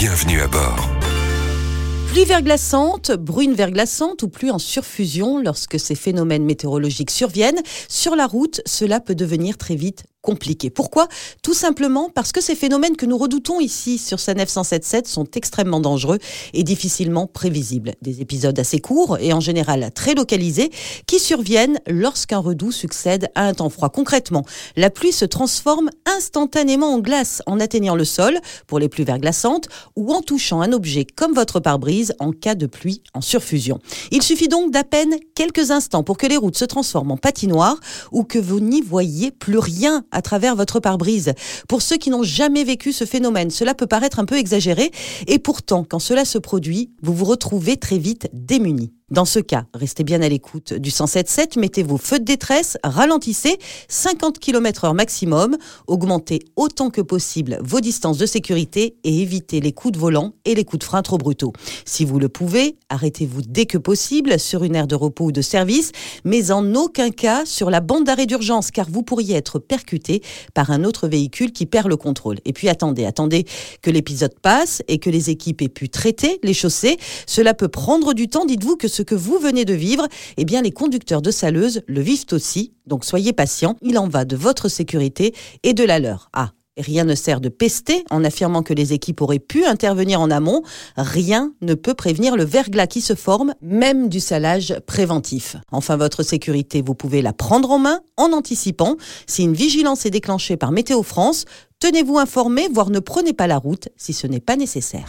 Bienvenue à bord. Pluie verglaçante, brune verglaçante ou pluie en surfusion, lorsque ces phénomènes météorologiques surviennent, sur la route, cela peut devenir très vite Pourquoi? Tout simplement parce que ces phénomènes que nous redoutons ici sur Sanef 177 sont extrêmement dangereux et difficilement prévisibles. Des épisodes assez courts et en général très localisés qui surviennent lorsqu'un redout succède à un temps froid. Concrètement, la pluie se transforme instantanément en glace en atteignant le sol pour les pluies verglaçantes ou en touchant un objet comme votre pare-brise en cas de pluie en surfusion. Il suffit donc d'à peine quelques instants pour que les routes se transforment en patinoire ou que vous n'y voyez plus rien travers votre pare-brise. Pour ceux qui n'ont jamais vécu ce phénomène, cela peut paraître un peu exagéré et pourtant, quand cela se produit, vous vous retrouvez très vite démunis. Dans ce cas, restez bien à l'écoute du 107.7, mettez vos feux de détresse, ralentissez 50 km heure maximum, augmentez autant que possible vos distances de sécurité et évitez les coups de volant et les coups de frein trop brutaux. Si vous le pouvez, arrêtez-vous dès que possible sur une aire de repos ou de service, mais en aucun cas sur la bande d'arrêt d'urgence car vous pourriez être percuté par un autre véhicule qui perd le contrôle. Et puis attendez, attendez que l'épisode passe et que les équipes aient pu traiter les chaussées. Cela peut prendre du temps, dites-vous que ce que vous venez de vivre, eh bien les conducteurs de saleuses le vivent aussi. Donc soyez patients, il en va de votre sécurité et de la leur. Ah, Rien ne sert de pester en affirmant que les équipes auraient pu intervenir en amont. Rien ne peut prévenir le verglas qui se forme, même du salage préventif. Enfin, votre sécurité, vous pouvez la prendre en main en anticipant. Si une vigilance est déclenchée par Météo France, tenez-vous informé, voire ne prenez pas la route si ce n'est pas nécessaire.